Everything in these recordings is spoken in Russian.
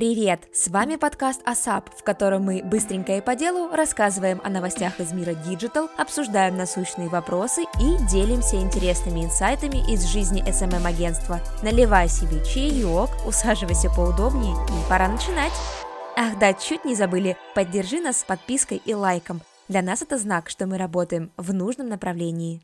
Привет! С вами подкаст ASAP, в котором мы быстренько и по делу рассказываем о новостях из мира Digital, обсуждаем насущные вопросы и делимся интересными инсайтами из жизни SMM-агентства. Наливай себе чаек, усаживайся поудобнее и пора начинать! Ах да, чуть не забыли, поддержи нас подпиской и лайком. Для нас это знак, что мы работаем в нужном направлении.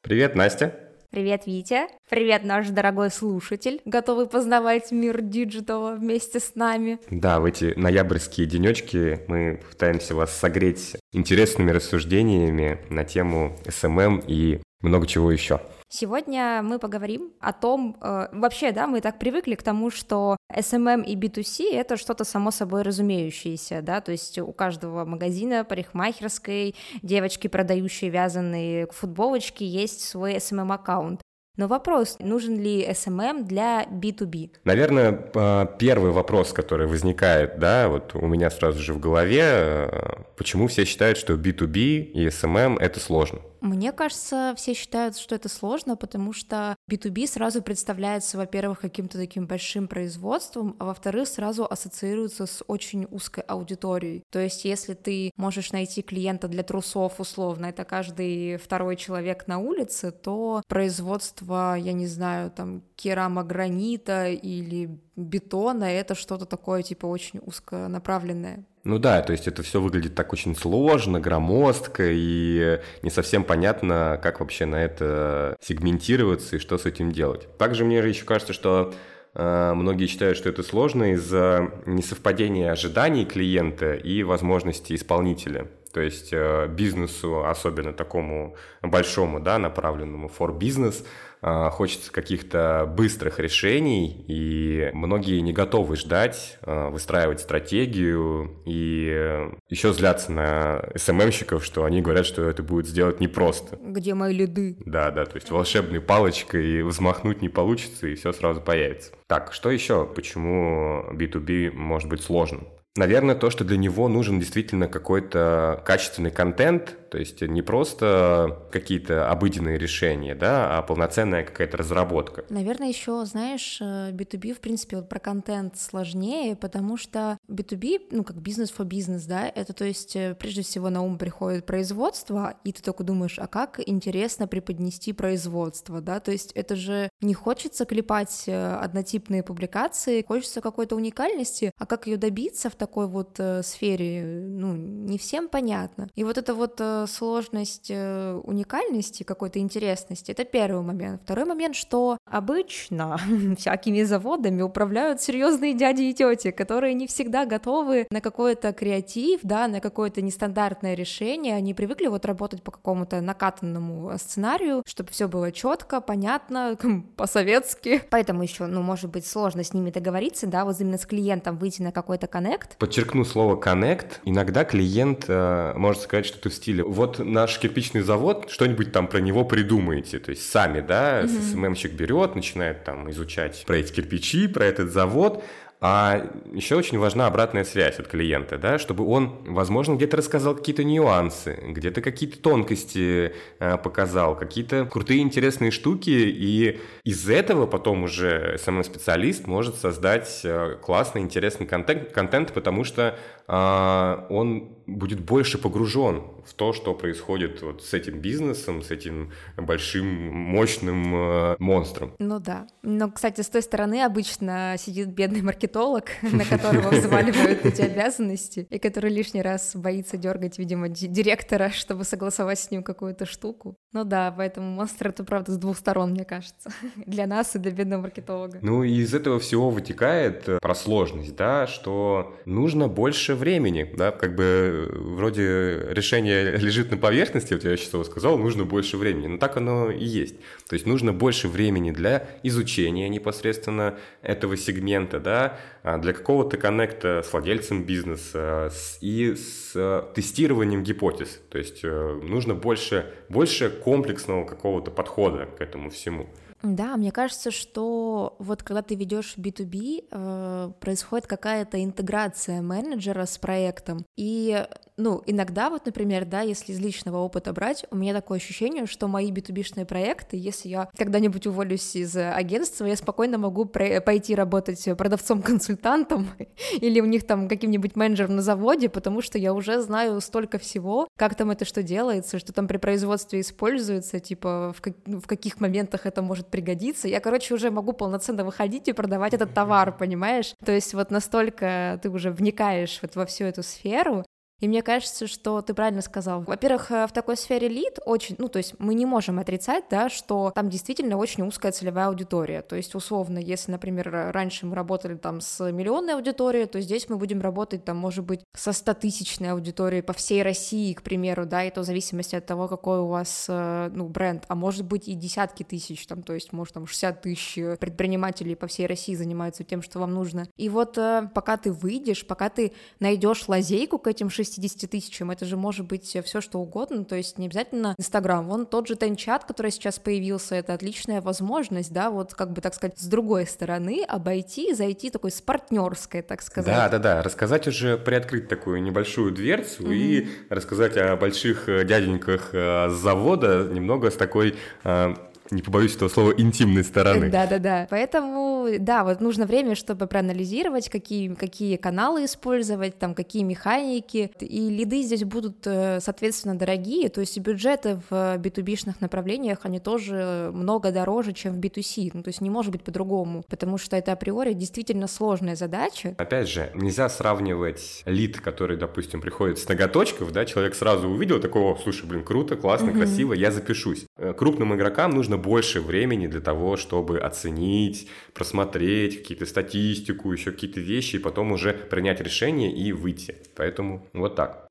Привет, Настя! Привет, Витя! Привет, наш дорогой слушатель, готовый познавать мир digital а вместе с нами. Да, в эти ноябрьские денечки мы пытаемся вас согреть интересными рассуждениями на тему SMM и много чего еще. Сегодня мы поговорим о том, э, вообще, да, мы так привыкли к тому, что SMM и B2C — это что-то само собой разумеющееся, да, то есть у каждого магазина, парикмахерской, девочки, продающие вязаные футболочки, есть свой SMM-аккаунт. Но вопрос, нужен ли SMM для B2B? Наверное, а, первый вопрос, который возникает, да, вот у меня сразу же в голове, э, почему все считают, что B2B и SMM — это сложно? Мне кажется, все считают, что это сложно, потому что B2B сразу представляется, во-первых, каким-то таким большим производством, а во-вторых, сразу ассоциируется с очень узкой аудиторией. То есть, если ты можешь найти клиента для трусов, условно, это каждый второй человек на улице, то производство, я не знаю, там, керамогранита или бетона, это что-то такое, типа, очень узконаправленное. Ну да, то есть это все выглядит так очень сложно, громоздко, и не совсем понятно, как вообще на это сегментироваться и что с этим делать. Также мне еще кажется, что э, многие считают, что это сложно из-за несовпадения ожиданий клиента и возможностей исполнителя. То есть э, бизнесу, особенно такому большому, да, направленному for business, хочется каких-то быстрых решений, и многие не готовы ждать, э, выстраивать стратегию, и еще злятся на СММщиков, что они говорят, что это будет сделать непросто. Где мои лиды? Да, да, то есть волшебной палочкой взмахнуть не получится, и все сразу появится. Так, что еще? Почему B2B может быть сложным? Наверное, то, что для него нужен действительно какой-то качественный контент, то есть не просто какие-то обыденные решения, да, а полноценная какая-то разработка. Наверное, еще, знаешь, B2B, э, в принципе, вот про контент сложнее, потому что B2B, ну, как бизнес for бизнес, да, это, то есть, э, прежде всего на ум приходит производство, и ты только думаешь, а как интересно преподнести производство, да, то есть это же не хочется клепать э, однотипные публикации, хочется какой-то уникальности, а как ее добиться в таком такой вот э, сфере, ну, не всем понятно. И вот эта вот э, сложность э, уникальности, какой-то интересности, это первый момент. Второй момент, что обычно всякими заводами управляют серьезные дяди и тети, которые не всегда готовы на какой-то креатив, да, на какое-то нестандартное решение. Они привыкли вот работать по какому-то накатанному сценарию, чтобы все было четко, понятно, по-советски. Поэтому еще, ну, может быть, сложно с ними договориться, да, вот именно с клиентом выйти на какой-то коннект, Подчеркну слово connect. Иногда клиент э, может сказать что-то в стиле, вот наш кирпичный завод, что-нибудь там про него придумаете. То есть сами, да, mm-hmm. СММщик берет, начинает там изучать про эти кирпичи, про этот завод, а еще очень важна обратная связь от клиента, да, чтобы он, возможно, где-то рассказал какие-то нюансы, где-то какие-то тонкости э, показал, какие-то крутые интересные штуки, и из этого потом уже самый специалист может создать э, классный, интересный контент, контент потому что э, он будет больше погружен в то, что происходит вот с этим бизнесом, с этим большим, мощным э, монстром. Ну да. Но, кстати, с той стороны обычно сидит бедный маркетолог, на которого взваливают эти обязанности, и который лишний раз боится дергать, видимо, директора, чтобы согласовать с ним какую-то штуку. Ну да, поэтому монстр это правда с двух сторон, мне кажется. Для нас и для бедного маркетолога. Ну и из этого всего вытекает э, про сложность, да, что нужно больше времени, да, как бы вроде решение лежит на поверхности, вот я сейчас сказал, нужно больше времени. Но так оно и есть. То есть нужно больше времени для изучения непосредственно этого сегмента, да, а для какого-то коннекта с владельцем бизнеса и с тестированием гипотез. То есть э, нужно больше, больше комплексного какого-то подхода к этому всему. Да, мне кажется, что вот когда ты ведешь B2B, э, происходит какая-то интеграция менеджера с проектом, и ну, иногда вот, например, да, если из личного опыта брать, у меня такое ощущение, что мои 2 проекты, если я когда-нибудь уволюсь из агентства, я спокойно могу пойти работать продавцом-консультантом или у них там каким-нибудь менеджером на заводе, потому что я уже знаю столько всего, как там это что делается, что там при производстве используется, типа в, как, в каких моментах это может пригодиться. Я, короче, уже могу полноценно выходить и продавать этот товар, понимаешь? То есть вот настолько ты уже вникаешь вот во всю эту сферу, и мне кажется, что ты правильно сказал. Во-первых, э, в такой сфере лид очень, ну, то есть мы не можем отрицать, да, что там действительно очень узкая целевая аудитория. То есть, условно, если, например, раньше мы работали там с миллионной аудиторией, то здесь мы будем работать там, может быть, со 100-тысячной аудиторией по всей России, к примеру, да, и то в зависимости от того, какой у вас, э, ну, бренд, а может быть и десятки тысяч, там, то есть, может, там 60 тысяч предпринимателей по всей России занимаются тем, что вам нужно. И вот э, пока ты выйдешь, пока ты найдешь лазейку к этим 6 60 тысячам, это же может быть все что угодно, то есть не обязательно Инстаграм. Вон тот же Тенчат, который сейчас появился, это отличная возможность, да, вот как бы, так сказать, с другой стороны обойти, зайти такой с партнерской, так сказать. Да, да, да, рассказать уже, приоткрыть такую небольшую дверцу mm-hmm. и рассказать о больших э, дяденьках э, с завода немного с такой э, не побоюсь этого слова, интимной стороны. Да-да-да. Поэтому, да, вот нужно время, чтобы проанализировать, какие, какие каналы использовать, там, какие механики, и лиды здесь будут, э, соответственно, дорогие, то есть бюджеты в B2B-шных направлениях, они тоже много дороже, чем в B2C, ну, то есть не может быть по-другому, потому что это априори действительно сложная задача. Опять же, нельзя сравнивать лид, который, допустим, приходит с ноготочков, да, человек сразу увидел такого, слушай, блин, круто, классно, угу. красиво, я запишусь. Э, крупным игрокам нужно больше времени для того, чтобы оценить, просмотреть какие-то статистику, еще какие-то вещи, и потом уже принять решение и выйти. Поэтому вот так.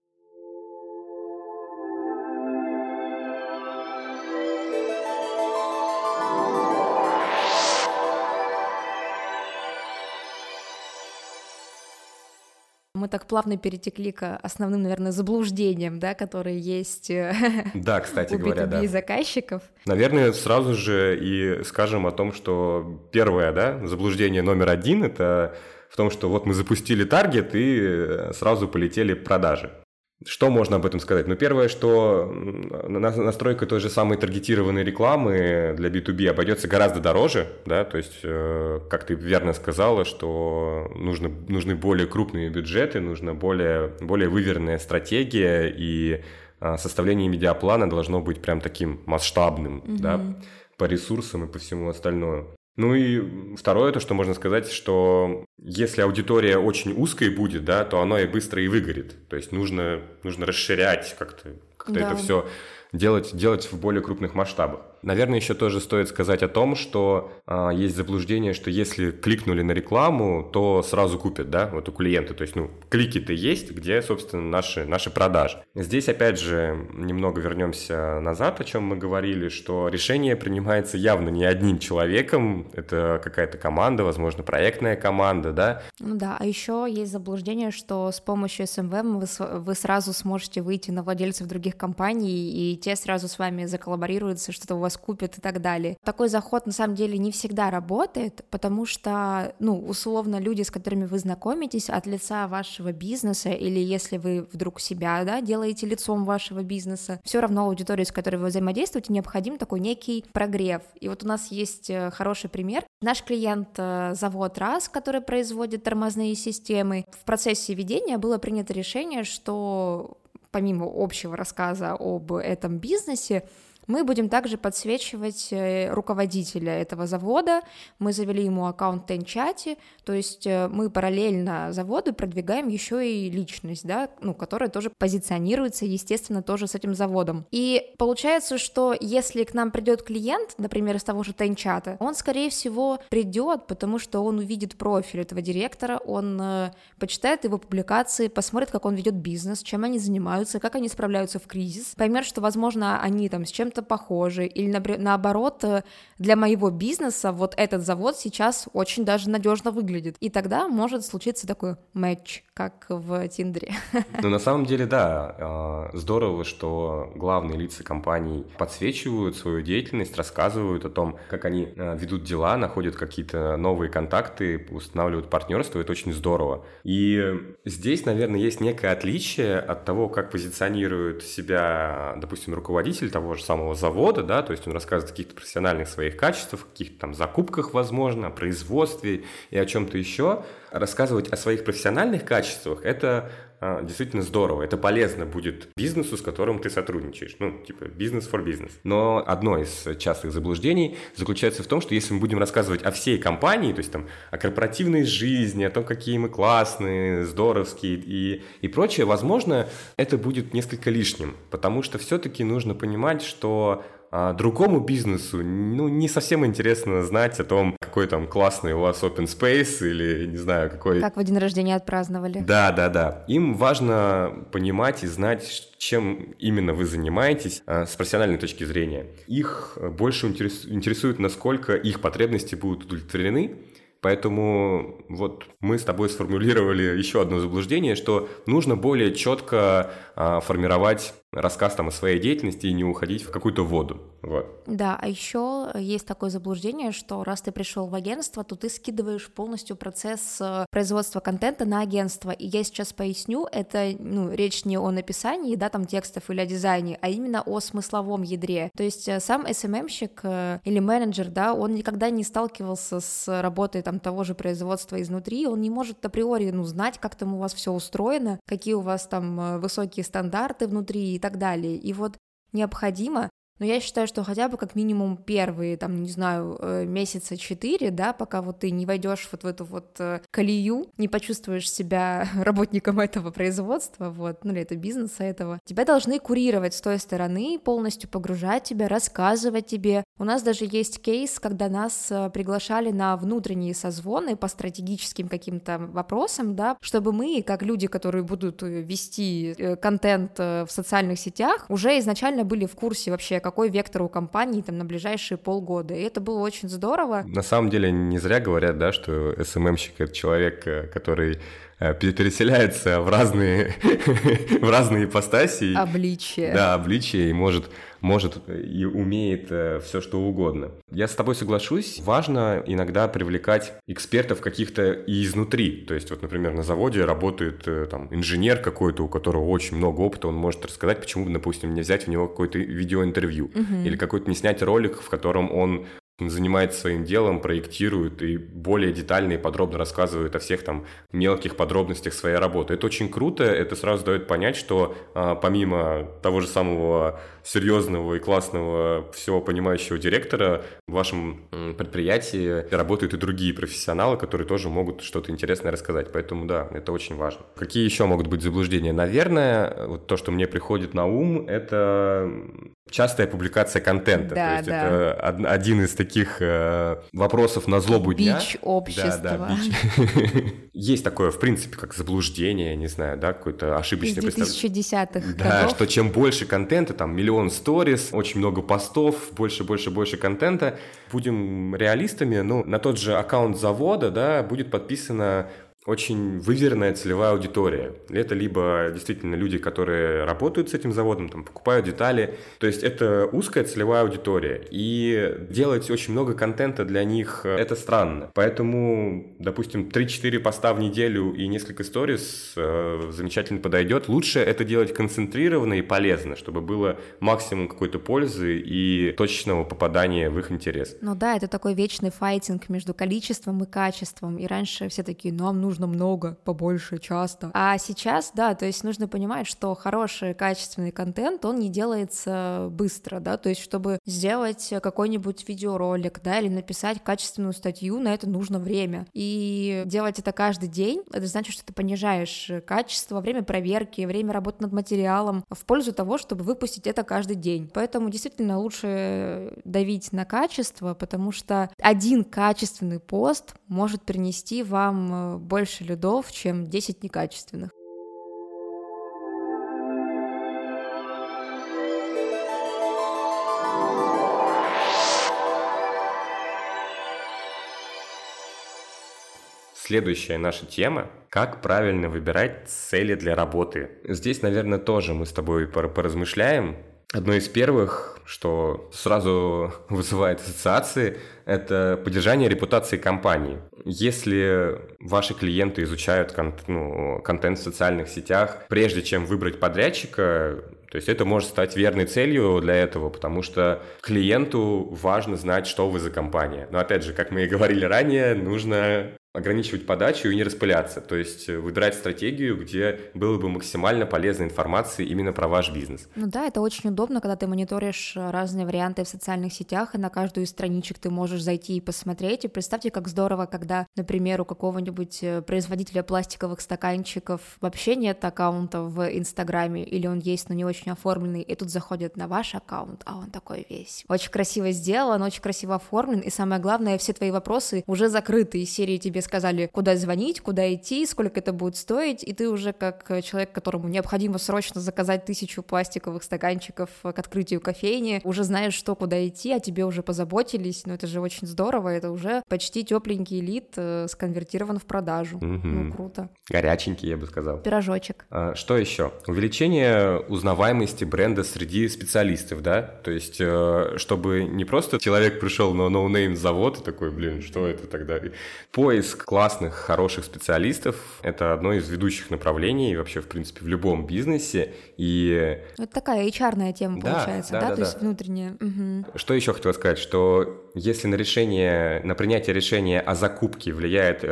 Мы так плавно перетекли к основным, наверное, заблуждениям, да, которые есть э, да, кстати у говоря, да. заказчиков. Наверное, сразу же и скажем о том, что первое, да, заблуждение номер один – это в том, что вот мы запустили таргет и э, сразу полетели продажи. Что можно об этом сказать? Ну, первое, что настройка той же самой таргетированной рекламы для B2B обойдется гораздо дороже, да, то есть, э, как ты верно сказала, что нужно, нужны более крупные бюджеты, нужна более, более выверенная стратегия, и а, составление медиаплана должно быть прям таким масштабным, mm-hmm. да, по ресурсам и по всему остальному. Ну и второе, то, что можно сказать, что если аудитория очень узкой будет, да, то оно и быстро и выгорит. То есть нужно, нужно расширять как-то как да. это все делать, делать в более крупных масштабах. Наверное, еще тоже стоит сказать о том, что а, есть заблуждение, что если кликнули на рекламу, то сразу купят, да, вот у клиента. То есть, ну, клики-то есть, где, собственно, наши, наши продажи. Здесь, опять же, немного вернемся назад, о чем мы говорили, что решение принимается явно не одним человеком, это какая-то команда, возможно, проектная команда, да. Ну да, а еще есть заблуждение, что с помощью SMV вы, вы сразу сможете выйти на владельцев других компаний, и те сразу с вами заколлаборируются, что-то у вас купят и так далее. Такой заход на самом деле не всегда работает, потому что, ну, условно, люди, с которыми вы знакомитесь от лица вашего бизнеса, или если вы вдруг себя, да, делаете лицом вашего бизнеса, все равно аудитории, с которой вы взаимодействуете, необходим такой некий прогрев. И вот у нас есть э, хороший пример. Наш клиент э, завод РАС, который производит тормозные системы, в процессе ведения было принято решение, что помимо общего рассказа об этом бизнесе, мы будем также подсвечивать э, руководителя этого завода. Мы завели ему аккаунт в то есть э, мы параллельно заводу продвигаем еще и личность, да, ну, которая тоже позиционируется, естественно, тоже с этим заводом. И получается, что если к нам придет клиент, например, из того же Тенчата, он, скорее всего, придет, потому что он увидит профиль этого директора, он э, почитает его публикации, посмотрит, как он ведет бизнес, чем они занимаются, как они справляются в кризис, поймет, что, возможно, они там с чем-то чем-то похожи, или наоборот, э, для моего бизнеса вот этот завод сейчас очень даже надежно выглядит. И тогда может случиться такой матч, как в Тиндере. Ну, на самом деле, да, а, здорово, что главные лица компаний подсвечивают свою деятельность, рассказывают о том, как они а, ведут дела, находят какие-то новые контакты, устанавливают партнерство, это очень здорово. И здесь, наверное, есть некое отличие от того, как позиционирует себя, допустим, руководитель того же самого завода, да, то есть он рассказывает о каких-то профессиональных своих качествах, каких-то там закупках, возможно, о производстве и о чем-то еще. Рассказывать о своих профессиональных качествах – это действительно здорово. Это полезно будет бизнесу, с которым ты сотрудничаешь. Ну, типа, бизнес for бизнес. Но одно из частых заблуждений заключается в том, что если мы будем рассказывать о всей компании, то есть там о корпоративной жизни, о том, какие мы классные, здоровские и, и прочее, возможно, это будет несколько лишним, потому что все-таки нужно понимать, что а другому бизнесу, ну, не совсем интересно знать о том, какой там классный у вас open space или, не знаю, какой... Как вы день рождения отпраздновали. Да, да, да. Им важно понимать и знать, чем именно вы занимаетесь а, с профессиональной точки зрения. Их больше интересует, насколько их потребности будут удовлетворены, Поэтому вот мы с тобой сформулировали еще одно заблуждение, что нужно более четко а, формировать рассказ там о своей деятельности и не уходить в какую-то воду. Вот. Да, а еще есть такое заблуждение, что раз ты пришел в агентство, то ты скидываешь полностью процесс э, производства контента на агентство. И я сейчас поясню, это ну, речь не о написании, да, там текстов или о дизайне, а именно о смысловом ядре. То есть э, сам SMM-щик э, или менеджер, да, он никогда не сталкивался с работой там того же производства изнутри, он не может априори, ну, знать, как там у вас все устроено, какие у вас там высокие стандарты внутри и так далее. И вот необходимо но я считаю, что хотя бы как минимум первые, там, не знаю, э, месяца четыре, да, пока вот ты не войдешь вот в эту вот э, колею, не почувствуешь себя работником этого производства, вот, ну или это бизнеса этого, тебя должны курировать с той стороны, полностью погружать тебя, рассказывать тебе. У нас даже есть кейс, когда нас э, приглашали на внутренние созвоны по стратегическим каким-то вопросам, да, чтобы мы, как люди, которые будут вести контент в социальных сетях, уже изначально были в курсе вообще, какой вектор у компании там на ближайшие полгода. И это было очень здорово. На самом деле не зря говорят, да, что СММщик — это человек, э, который э, переселяется в разные, в разные ипостаси. Обличия. Да, обличия, и может может и умеет э, все что угодно. Я с тобой соглашусь, важно иногда привлекать экспертов каких-то и изнутри. То есть вот, например, на заводе работает э, там инженер какой-то, у которого очень много опыта, он может рассказать, почему, допустим, не взять у него какое-то видеоинтервью угу. или какой-то не снять ролик, в котором он занимается своим делом, проектирует и более детально и подробно рассказывает о всех там мелких подробностях своей работы. Это очень круто, это сразу дает понять, что а, помимо того же самого серьезного и классного, всего понимающего директора, в вашем предприятии работают и другие профессионалы, которые тоже могут что-то интересное рассказать. Поэтому да, это очень важно. Какие еще могут быть заблуждения? Наверное, вот то, что мне приходит на ум, это частая публикация контента. Да, то есть да. это один из таких э, вопросов на злобу бич дня. Бич общества. Да, да, бич. Есть такое, в принципе, как заблуждение, не знаю, да, какое-то ошибочное представление. 2010-х Да, что чем больше контента, там миллион сторис, очень много постов, больше, больше, больше контента. Будем реалистами, ну, на тот же аккаунт завода, да, будет подписано очень выверенная целевая аудитория. Это либо действительно люди, которые работают с этим заводом, там, покупают детали. То есть это узкая целевая аудитория. И делать очень много контента для них э, – это странно. Поэтому, допустим, 3-4 поста в неделю и несколько сторис э, замечательно подойдет. Лучше это делать концентрированно и полезно, чтобы было максимум какой-то пользы и точечного попадания в их интерес. Ну да, это такой вечный файтинг между количеством и качеством. И раньше все такие, нам нужно нужно много, побольше, часто. А сейчас, да, то есть нужно понимать, что хороший, качественный контент, он не делается быстро, да, то есть чтобы сделать какой-нибудь видеоролик, да, или написать качественную статью, на это нужно время. И делать это каждый день, это значит, что ты понижаешь качество, время проверки, время работы над материалом в пользу того, чтобы выпустить это каждый день. Поэтому действительно лучше давить на качество, потому что один качественный пост может принести вам больше больше лидов, чем 10 некачественных. Следующая наша тема – как правильно выбирать цели для работы. Здесь, наверное, тоже мы с тобой поразмышляем, Одно из первых, что сразу вызывает ассоциации, это поддержание репутации компании. Если ваши клиенты изучают кон- ну, контент в социальных сетях, прежде чем выбрать подрядчика, то есть это может стать верной целью для этого, потому что клиенту важно знать, что вы за компания. Но опять же, как мы и говорили ранее, нужно ограничивать подачу и не распыляться. То есть э, выбирать стратегию, где было бы максимально полезной информации именно про ваш бизнес. Ну да, это очень удобно, когда ты мониторишь э, разные варианты в социальных сетях, и на каждую из страничек ты можешь зайти и посмотреть. И представьте, как здорово, когда, например, у какого-нибудь э, производителя пластиковых стаканчиков вообще нет аккаунта в Инстаграме, или он есть, но не очень оформленный, и тут заходят на ваш аккаунт, а он такой весь. Очень красиво сделан, очень красиво оформлен, и самое главное, все твои вопросы уже закрыты, из серии тебе сказали, куда звонить, куда идти, сколько это будет стоить, и ты уже как человек, которому необходимо срочно заказать тысячу пластиковых стаканчиков к открытию кофейни, уже знаешь, что куда идти, а тебе уже позаботились, ну это же очень здорово, это уже почти тепленький лид э, сконвертирован в продажу. Угу. Ну круто. Горяченький, я бы сказал. Пирожочек. А, что еще? Увеличение узнаваемости бренда среди специалистов, да? То есть, э, чтобы не просто человек пришел на no-name завод и такой, блин, что это тогда? Поиск поиск классных, хороших специалистов – это одно из ведущих направлений вообще, в принципе, в любом бизнесе. И... Это такая HR-ная тема да, получается, да? да? да То да. есть внутренняя. Угу. Что еще хотел сказать, что если на решение, на принятие решения о закупке влияет э,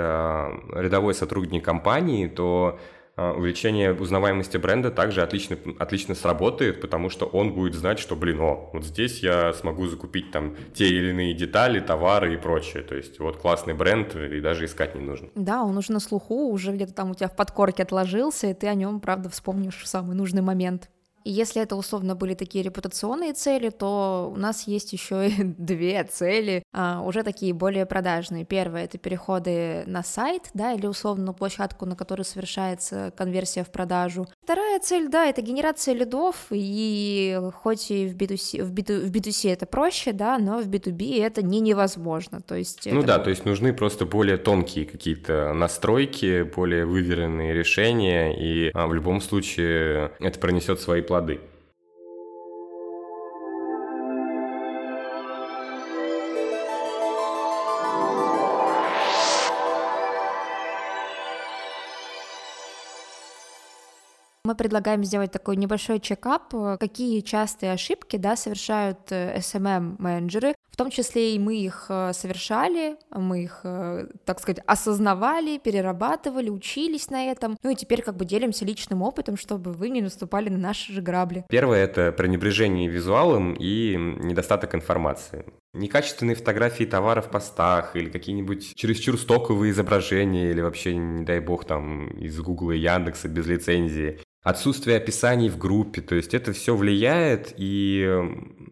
рядовой сотрудник компании, то увеличение узнаваемости бренда также отлично, отлично сработает, потому что он будет знать, что, блин, о, вот здесь я смогу закупить там те или иные детали, товары и прочее. То есть вот классный бренд, и даже искать не нужно. Да, он уже на слуху, уже где-то там у тебя в подкорке отложился, и ты о нем, правда, вспомнишь в самый нужный момент. И если это условно были такие репутационные цели, то у нас есть еще и две цели, а, уже такие более продажные. Первое — это переходы на сайт, да, или условно на площадку, на которой совершается конверсия в продажу. Вторая цель, да, это генерация лидов, и хоть и в B2C, в B2, в B2C это проще, да, но в B2B это не невозможно, то есть... Ну да, то есть нужны просто более тонкие какие-то настройки, более выверенные решения, и а, в любом случае это пронесет свои планы плоды. Мы предлагаем сделать такой небольшой чекап, какие частые ошибки да, совершают SMM-менеджеры, в том числе и мы их э, совершали, мы их, э, так сказать, осознавали, перерабатывали, учились на этом, ну и теперь как бы делимся личным опытом, чтобы вы не наступали на наши же грабли. Первое — это пренебрежение визуалом и недостаток информации. Некачественные фотографии товаров в постах или какие-нибудь чересчур стоковые изображения или вообще, не дай бог, там из Гугла и Яндекса без лицензии отсутствие описаний в группе, то есть это все влияет, и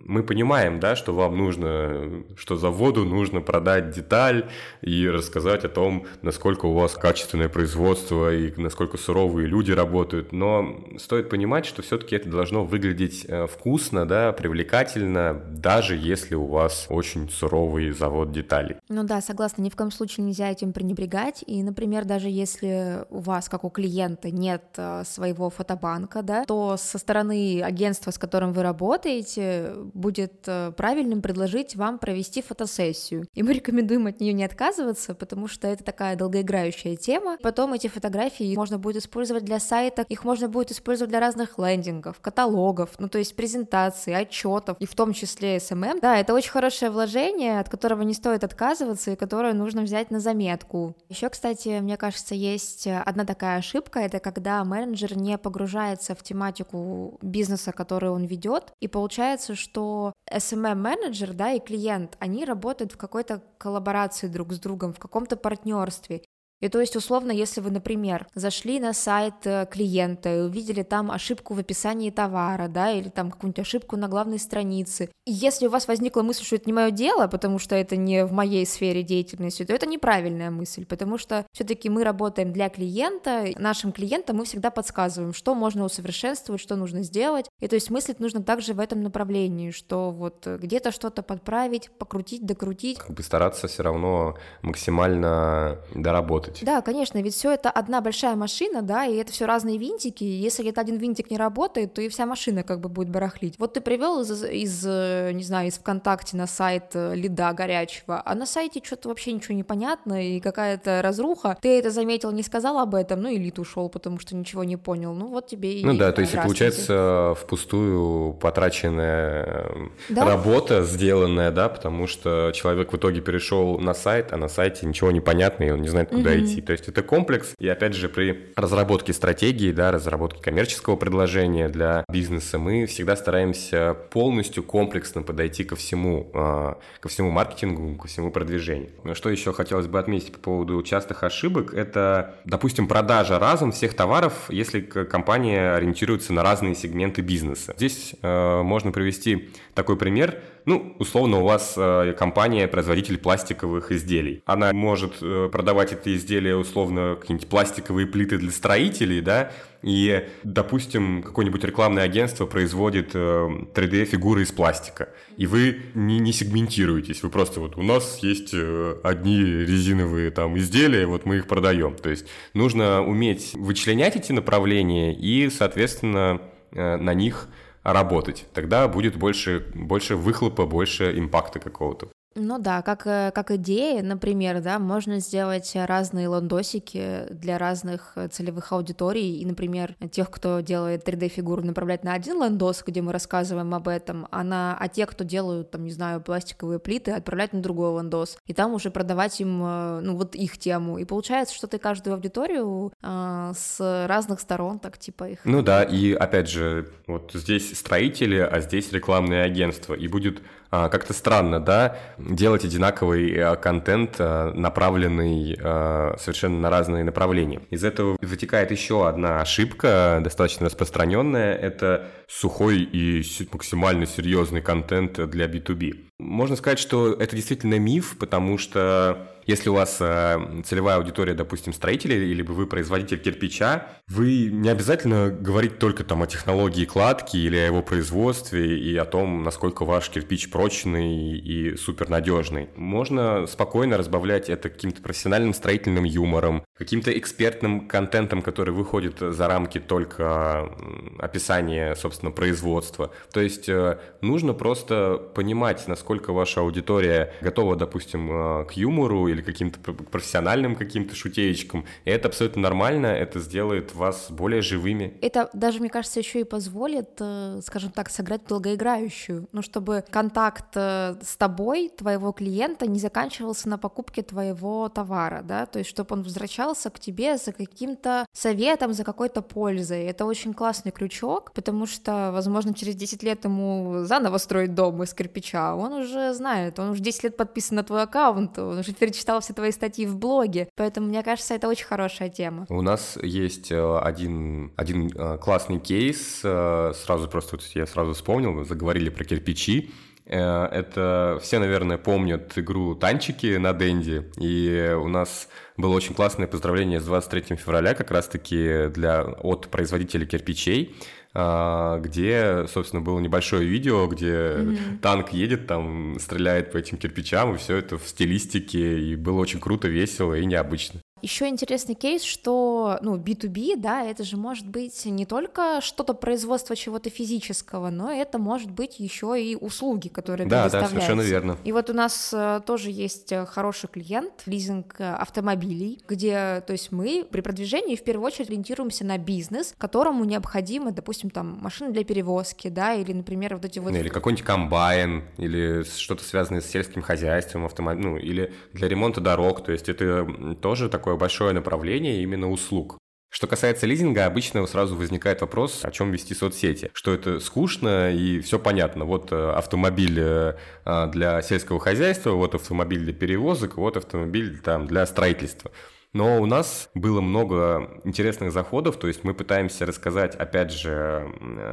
мы понимаем, да, что вам нужно, что заводу нужно продать деталь и рассказать о том, насколько у вас качественное производство и насколько суровые люди работают, но стоит понимать, что все-таки это должно выглядеть э, вкусно, да, привлекательно, даже если у вас очень суровый завод деталей. Ну да, согласна, ни в коем случае нельзя этим пренебрегать, и, например, даже если у вас, как у клиента, нет э, своего фотобанка, да, то со стороны агентства, с которым вы работаете, будет э, правильным предложить вам провести фотосессию. И мы рекомендуем от нее не отказываться, потому что это такая долгоиграющая тема. Потом эти фотографии можно будет использовать для сайта, их можно будет использовать для разных лендингов, каталогов, ну то есть презентаций, отчетов, и в том числе SMM. Да, это очень хорошее вложение, от которого не стоит отказываться и которое нужно взять на заметку. Еще, кстати, мне кажется, есть одна такая ошибка, это когда менеджер не погружается погружается в тематику бизнеса, который он ведет, и получается, что SMM-менеджер, да, и клиент, они работают в какой-то коллаборации друг с другом, в каком-то партнерстве, и то есть, условно, если вы, например, зашли на сайт э, клиента и увидели там ошибку в описании товара, да, или там какую-нибудь ошибку на главной странице, и если у вас возникла мысль, что это не мое дело, потому что это не в моей сфере деятельности, то это неправильная мысль, потому что все-таки мы работаем для клиента, нашим клиентам мы всегда подсказываем, что можно усовершенствовать, что нужно сделать, и то есть мыслить нужно также в этом направлении, что вот где-то что-то подправить, покрутить, докрутить. Как бы стараться все равно максимально доработать работать. Да, конечно, ведь все это одна большая машина, да, и это все разные винтики. И если этот один винтик не работает, то и вся машина как бы будет барахлить. Вот ты привел из, из не знаю, из ВКонтакте на сайт э, лида горячего, а на сайте что-то вообще ничего не понятно, и какая-то разруха. Ты это заметил, не сказал об этом, ну и лид ушел, потому что ничего не понял. Ну вот тебе и Ну да, то есть получается впустую потраченная да? работа сделанная, да, потому что человек в итоге перешел на сайт, а на сайте ничего не понятно, и он не знает, куда угу. Идти. То есть это комплекс, и опять же при разработке стратегии, да, разработке коммерческого предложения для бизнеса мы всегда стараемся полностью комплексно подойти ко всему, а, ко всему маркетингу, ко всему продвижению. Что еще хотелось бы отметить по поводу частых ошибок, это, допустим, продажа разом всех товаров, если компания ориентируется на разные сегменты бизнеса. Здесь э, можно привести такой пример – ну, условно, у вас э, компания производитель пластиковых изделий. Она может э, продавать эти изделия, условно, какие-нибудь пластиковые плиты для строителей, да, и, допустим, какое-нибудь рекламное агентство производит э, 3D-фигуры из пластика, и вы не, не сегментируетесь, вы просто вот, у нас есть э, одни резиновые там изделия, вот мы их продаем. То есть нужно уметь вычленять эти направления и, соответственно, э, на них работать. Тогда будет больше, больше выхлопа, больше импакта какого-то. Ну да, как, э, как идея, например, да, можно сделать разные ландосики для разных э, целевых аудиторий, и, например, тех, кто делает 3D-фигуру, направлять на один ландос, где мы рассказываем об этом, а, на, а те, кто делают, там, не знаю, пластиковые плиты, отправлять на другой ландос, и там уже продавать им, э, ну, вот их тему. И получается, что ты каждую аудиторию э, с разных сторон, так, типа их... Ну да, и, опять же, вот здесь строители, а здесь рекламные агентства, и будет как-то странно, да, делать одинаковый э, контент, э, направленный э, совершенно на разные направления. Из этого вытекает еще одна ошибка, достаточно распространенная, это сухой и максимально серьезный контент для B2B. Можно сказать, что это действительно миф, потому что если у вас э, целевая аудитория, допустим, строители, или вы производитель кирпича, вы не обязательно говорить только там о технологии кладки или о его производстве и о том, насколько ваш кирпич прочный и супернадежный. Можно спокойно разбавлять это каким-то профессиональным строительным юмором, каким-то экспертным контентом, который выходит за рамки только описания, собственно, производства. То есть э, нужно просто понимать, насколько ваша аудитория готова, допустим, э, к юмору или каким-то профессиональным каким-то шутеечкам. И это абсолютно нормально, это сделает вас более живыми. Это даже, мне кажется, еще и позволит, э, скажем так, сыграть долгоиграющую, ну, чтобы контакт с тобой, твоего клиента, не заканчивался на покупке твоего товара, да, то есть чтобы он возвращался к тебе за каким-то советом, за какой-то пользой. Это очень классный крючок, потому что, возможно, через 10 лет ему заново строить дом из кирпича, он уже знает, он уже 10 лет подписан на твой аккаунт, он уже перечисляет читала все твои статьи в блоге, поэтому мне кажется, это очень хорошая тема. У нас есть э, один, один э, классный кейс, э, сразу просто я сразу вспомнил, заговорили про кирпичи, это все, наверное, помнят игру «Танчики» на Денди, и у нас было очень классное поздравление с 23 февраля как раз-таки для, от производителя кирпичей, где, собственно, было небольшое видео, где mm-hmm. танк едет, там стреляет по этим кирпичам, и все это в стилистике, и было очень круто, весело и необычно. Еще интересный кейс, что, ну, B2B, да, это же может быть не только что-то производство чего-то физического, но это может быть еще и услуги, которые да, Да, совершенно верно. И вот у нас э, тоже есть э, хороший клиент, лизинг э, автомобилей, где, то есть мы при продвижении в первую очередь ориентируемся на бизнес, которому необходимо, допустим, там, машины для перевозки, да, или, например, вот эти вот... Ну, или какой-нибудь комбайн, или что-то связанное с сельским хозяйством, автомобиль, ну, или для ремонта дорог, то есть это тоже такое такое большое направление именно услуг. Что касается лизинга, обычно сразу возникает вопрос, о чем вести соцсети. Что это скучно и все понятно. Вот э, автомобиль э, а, для сельского хозяйства, вот автомобиль для перевозок, вот автомобиль там, для строительства. Но у нас было много интересных заходов, то есть мы пытаемся рассказать, опять же,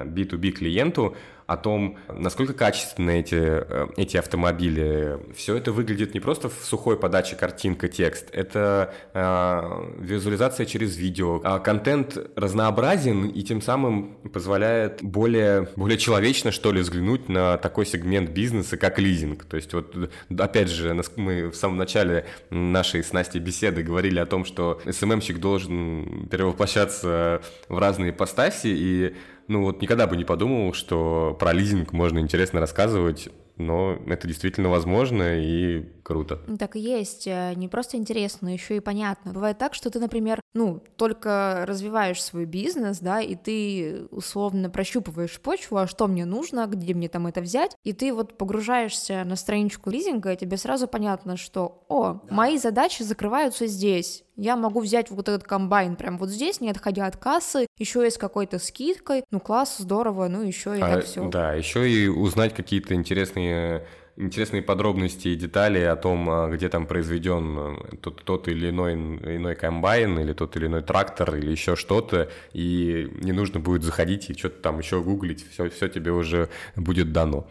B2B клиенту о том, насколько качественны эти, э, эти автомобили. Все это выглядит не просто в сухой подаче картинка, текст, это э, визуализация через видео. А контент разнообразен и тем самым позволяет более, более человечно, что ли, взглянуть на такой сегмент бизнеса, как лизинг. То есть вот, опять же, мы в самом начале нашей с Настей беседы говорили о том, что СММщик должен перевоплощаться в разные ипостаси, и ну вот никогда бы не подумал, что про лизинг можно интересно рассказывать но это действительно возможно и круто. Так и есть. Э, не просто интересно, но еще и понятно. Бывает так, что ты, например, ну, только развиваешь свой бизнес, да, и ты условно прощупываешь почву, а что мне нужно, где мне там это взять, и ты вот погружаешься на страничку лизинга, и тебе сразу понятно, что, о, да. мои задачи закрываются здесь, я могу взять вот этот комбайн прям вот здесь, не отходя от кассы, еще и с какой-то скидкой, ну класс, здорово, ну еще и а, так все. Да, еще и узнать какие-то интересные интересные подробности и детали о том, а, где там произведен э, тот, тот или иной, иной комбайн, или тот или иной трактор, или еще что-то, и не нужно будет заходить и что-то там еще гуглить, все, все тебе уже будет дано.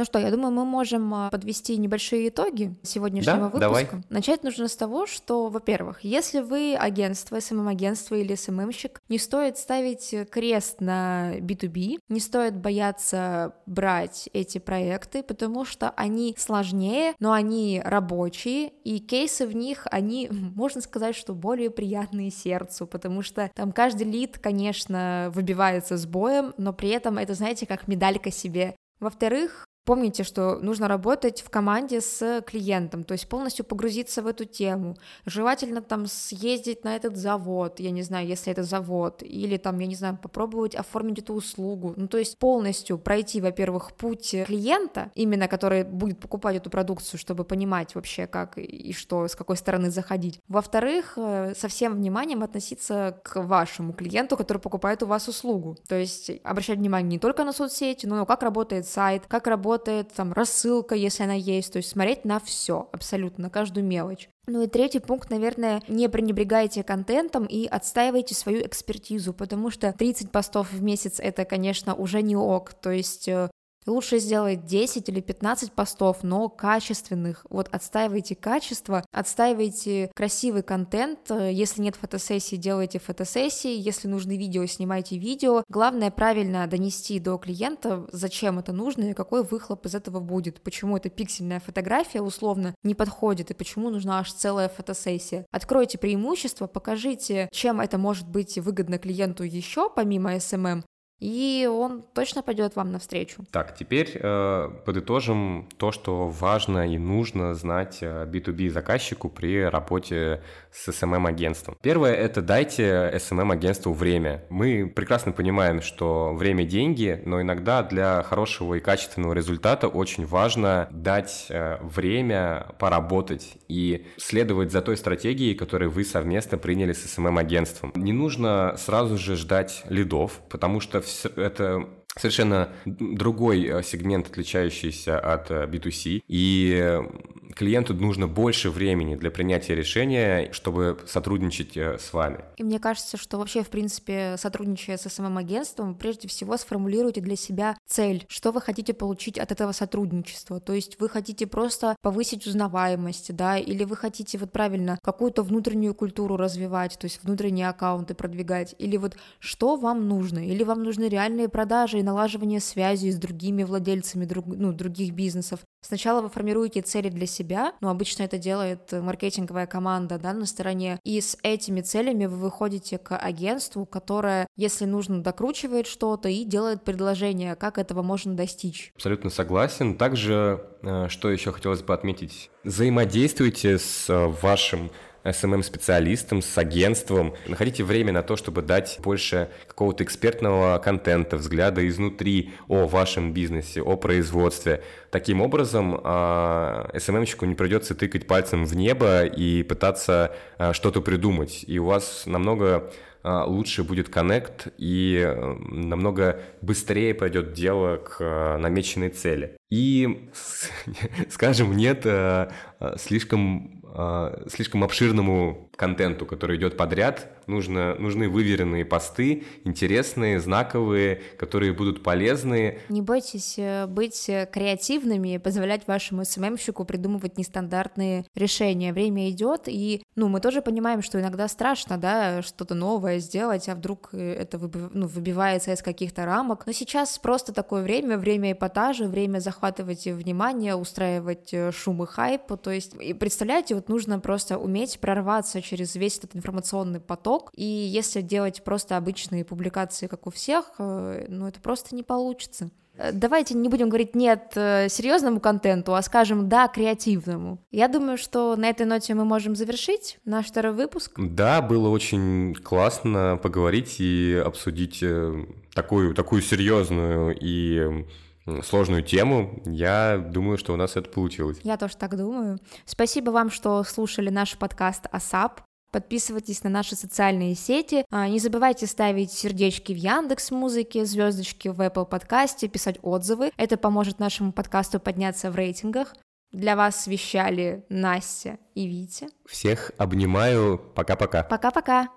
Ну что, я думаю, мы можем а, подвести небольшие итоги сегодняшнего да? выпуска. Давай. Начать нужно с того, что, во-первых, если вы агентство, СММ-агентство или СММщик, не стоит ставить крест на B2B, не стоит бояться брать эти проекты, потому что они сложнее, но они рабочие, и кейсы в них, они, можно сказать, что более приятные сердцу, потому что там каждый лид, конечно, выбивается с боем, но при этом это, знаете, как медалька себе во-вторых, Помните, что нужно работать в команде с клиентом, то есть полностью погрузиться в эту тему. Желательно там съездить на этот завод, я не знаю, если это завод, или там, я не знаю, попробовать оформить эту услугу. Ну, то есть полностью пройти, во-первых, путь клиента, именно который будет покупать эту продукцию, чтобы понимать вообще, как и что, с какой стороны заходить. Во-вторых, э, со всем вниманием относиться к вашему клиенту, который покупает у вас услугу. То есть обращать внимание не только на соцсети, но как работает сайт, как работает работает, там, рассылка, если она есть, то есть смотреть на все, абсолютно, на каждую мелочь. Ну и третий пункт, наверное, не пренебрегайте контентом и отстаивайте свою экспертизу, потому что 30 постов в месяц это, конечно, уже не ок, то есть э, Лучше сделать 10 или 15 постов, но качественных. Вот отстаивайте качество, отстаивайте красивый контент. Если нет фотосессии, делайте фотосессии. Если нужны видео, снимайте видео. Главное правильно донести до клиента, зачем это нужно и какой выхлоп из этого будет. Почему эта пиксельная фотография условно не подходит и почему нужна аж целая фотосессия. Откройте преимущества, покажите, чем это может быть выгодно клиенту еще, помимо SMM, и он точно пойдет вам навстречу. Так, теперь э, подытожим то, что важно и нужно знать B2B э, заказчику при работе с SMM-агентством. Первое – это дайте SMM-агентству время. Мы прекрасно понимаем, что время – деньги, но иногда для хорошего и качественного результата очень важно дать э, время поработать и следовать за той стратегией, которую вы совместно приняли с SMM-агентством. Не нужно сразу же ждать лидов, потому что это совершенно другой э, сегмент, отличающийся от B2C, э, и э, клиенту нужно больше времени для принятия решения, чтобы сотрудничать с вами. И мне кажется, что вообще, в принципе, сотрудничая с СММ-агентством, прежде всего сформулируйте для себя цель, что вы хотите получить от этого сотрудничества. То есть вы хотите просто повысить узнаваемость, да, или вы хотите вот правильно какую-то внутреннюю культуру развивать, то есть внутренние аккаунты продвигать, или вот что вам нужно, или вам нужны реальные продажи и налаживание связи с другими владельцами друг, ну, других бизнесов. Сначала вы формируете цели для себя, но обычно это делает маркетинговая команда да, на стороне, и с этими целями вы выходите к агентству, которое, если нужно, докручивает что-то и делает предложение, как этого можно достичь. Абсолютно согласен. Также, э, что еще хотелось бы отметить, взаимодействуйте с э, вашим SMM-специалистом, с агентством. Находите время на то, чтобы дать больше какого-то экспертного контента, взгляда изнутри о вашем бизнесе, о производстве. Таким образом, а, не придется тыкать пальцем в небо и пытаться а, что-то придумать. И у вас намного а, лучше будет коннект и намного быстрее пойдет дело к намеченной цели. И, скажем, нет слишком а, слишком обширному контенту, который идет подряд, нужно, нужны выверенные посты, интересные, знаковые, которые будут полезные. Не бойтесь э, быть э, креативными позволять вашему СММщику придумывать нестандартные решения. Время идет, и ну, мы тоже понимаем, что иногда страшно, да, что-то новое сделать, а вдруг э, это ну, выбивается из каких-то рамок. Но сейчас просто такое время, время эпатажа, время захватывать внимание, устраивать шум и хайп, то есть, и представляете, вот нужно просто уметь прорваться через весь этот информационный поток, и если делать просто обычные публикации, как у всех, э, ну, это просто не получится. Э, давайте не будем говорить нет э, серьезному контенту, а скажем да креативному. Я думаю, что на этой ноте мы можем завершить наш второй выпуск. Да, было очень классно поговорить и обсудить такую, такую серьезную и сложную тему. Я думаю, что у нас это получилось. Я тоже так думаю. Спасибо вам, что слушали наш подкаст АСАП. Подписывайтесь на наши социальные сети. А, не забывайте ставить сердечки в Яндекс Музыке, звездочки в Apple подкасте, писать отзывы. Это поможет нашему подкасту подняться в рейтингах. Для вас вещали Настя и Витя. Всех обнимаю. Пока-пока. Пока-пока.